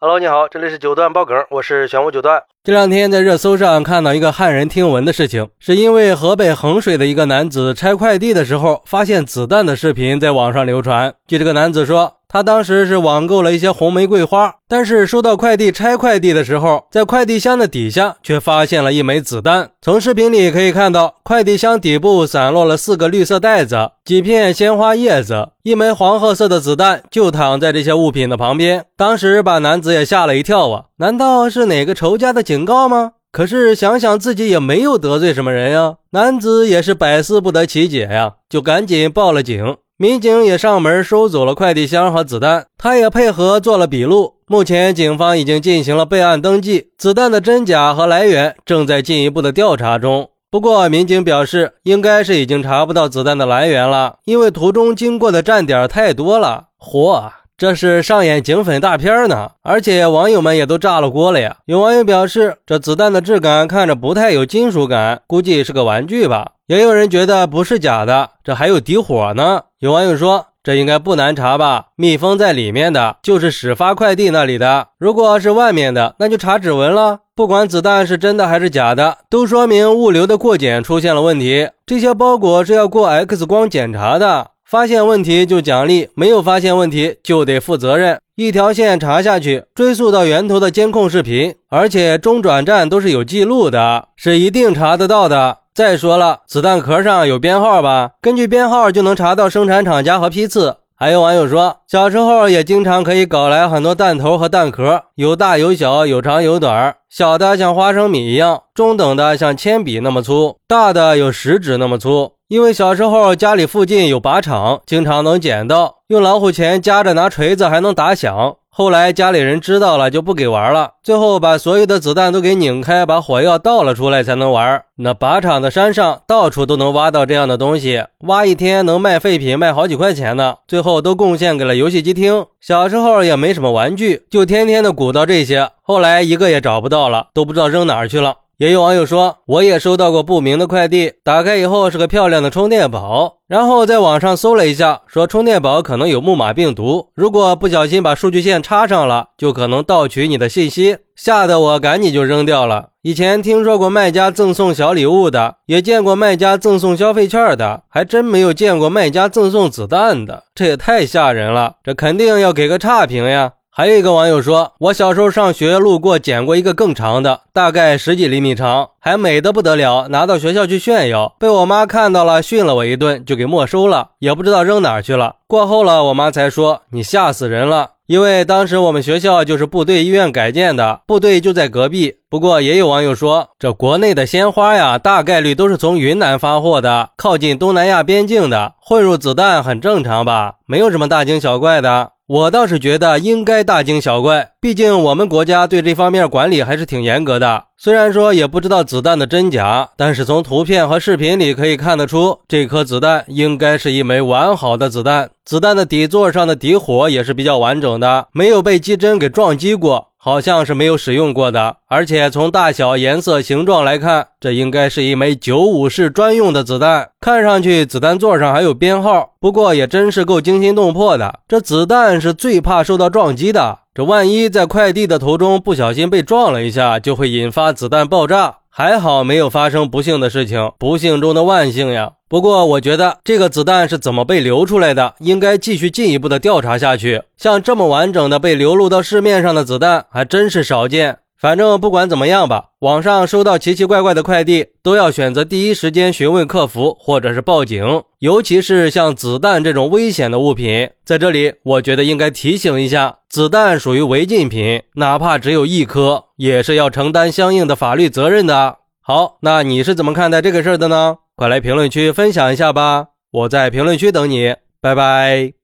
Hello，你好，这里是九段爆梗，我是玄武九段。这两天在热搜上看到一个骇人听闻的事情，是因为河北衡水的一个男子拆快递的时候发现子弹的视频在网上流传。据这个男子说。他当时是网购了一些红玫瑰花，但是收到快递拆快递的时候，在快递箱的底下却发现了一枚子弹。从视频里可以看到，快递箱底部散落了四个绿色袋子、几片鲜花叶子，一枚黄褐色的子弹就躺在这些物品的旁边。当时把男子也吓了一跳啊！难道是哪个仇家的警告吗？可是想想自己也没有得罪什么人呀，男子也是百思不得其解呀，就赶紧报了警。民警也上门收走了快递箱和子弹，他也配合做了笔录。目前警方已经进行了备案登记，子弹的真假和来源正在进一步的调查中。不过，民警表示，应该是已经查不到子弹的来源了，因为途中经过的站点太多了。嚯，这是上演警匪大片呢！而且网友们也都炸了锅了呀。有网友表示，这子弹的质感看着不太有金属感，估计是个玩具吧。也有人觉得不是假的，这还有底火呢。有网友说，这应该不难查吧？密封在里面的就是始发快递那里的。如果是外面的，那就查指纹了。不管子弹是真的还是假的，都说明物流的过检出现了问题。这些包裹是要过 X 光检查的，发现问题就奖励，没有发现问题就得负责任。一条线查下去，追溯到源头的监控视频，而且中转站都是有记录的，是一定查得到的。再说了，子弹壳上有编号吧？根据编号就能查到生产厂家和批次。还有网友说，小时候也经常可以搞来很多弹头和弹壳，有大有小，有长有短，小的像花生米一样，中等的像铅笔那么粗，大的有食指那么粗。因为小时候家里附近有靶场，经常能捡到，用老虎钳夹着拿锤子还能打响。后来家里人知道了就不给玩了，最后把所有的子弹都给拧开，把火药倒了出来才能玩。那靶场的山上到处都能挖到这样的东西，挖一天能卖废品卖好几块钱呢。最后都贡献给了游戏机厅。小时候也没什么玩具，就天天的鼓捣这些。后来一个也找不到了，都不知道扔哪儿去了。也有网友说，我也收到过不明的快递，打开以后是个漂亮的充电宝，然后在网上搜了一下，说充电宝可能有木马病毒，如果不小心把数据线插上了，就可能盗取你的信息，吓得我赶紧就扔掉了。以前听说过卖家赠送小礼物的，也见过卖家赠送消费券的，还真没有见过卖家赠送子弹的，这也太吓人了，这肯定要给个差评呀。还有一个网友说，我小时候上学路过捡过一个更长的，大概十几厘米长，还美得不得了，拿到学校去炫耀，被我妈看到了，训了我一顿，就给没收了，也不知道扔哪儿去了。过后了，我妈才说你吓死人了，因为当时我们学校就是部队医院改建的，部队就在隔壁。不过也有网友说，这国内的鲜花呀，大概率都是从云南发货的，靠近东南亚边境的，混入子弹很正常吧，没有什么大惊小怪的。我倒是觉得应该大惊小怪，毕竟我们国家对这方面管理还是挺严格的。虽然说也不知道子弹的真假，但是从图片和视频里可以看得出，这颗子弹应该是一枚完好的子弹。子弹的底座上的底火也是比较完整的，没有被机针给撞击过。好像是没有使用过的，而且从大小、颜色、形状来看，这应该是一枚九五式专用的子弹。看上去子弹座上还有编号，不过也真是够惊心动魄的。这子弹是最怕受到撞击的，这万一在快递的途中不小心被撞了一下，就会引发子弹爆炸。还好没有发生不幸的事情，不幸中的万幸呀。不过，我觉得这个子弹是怎么被流出来的，应该继续进一步的调查下去。像这么完整的被流露到市面上的子弹，还真是少见。反正不管怎么样吧，网上收到奇奇怪怪的快递，都要选择第一时间询问客服或者是报警。尤其是像子弹这种危险的物品，在这里我觉得应该提醒一下：子弹属于违禁品，哪怕只有一颗，也是要承担相应的法律责任的。好，那你是怎么看待这个事儿的呢？快来评论区分享一下吧！我在评论区等你，拜拜。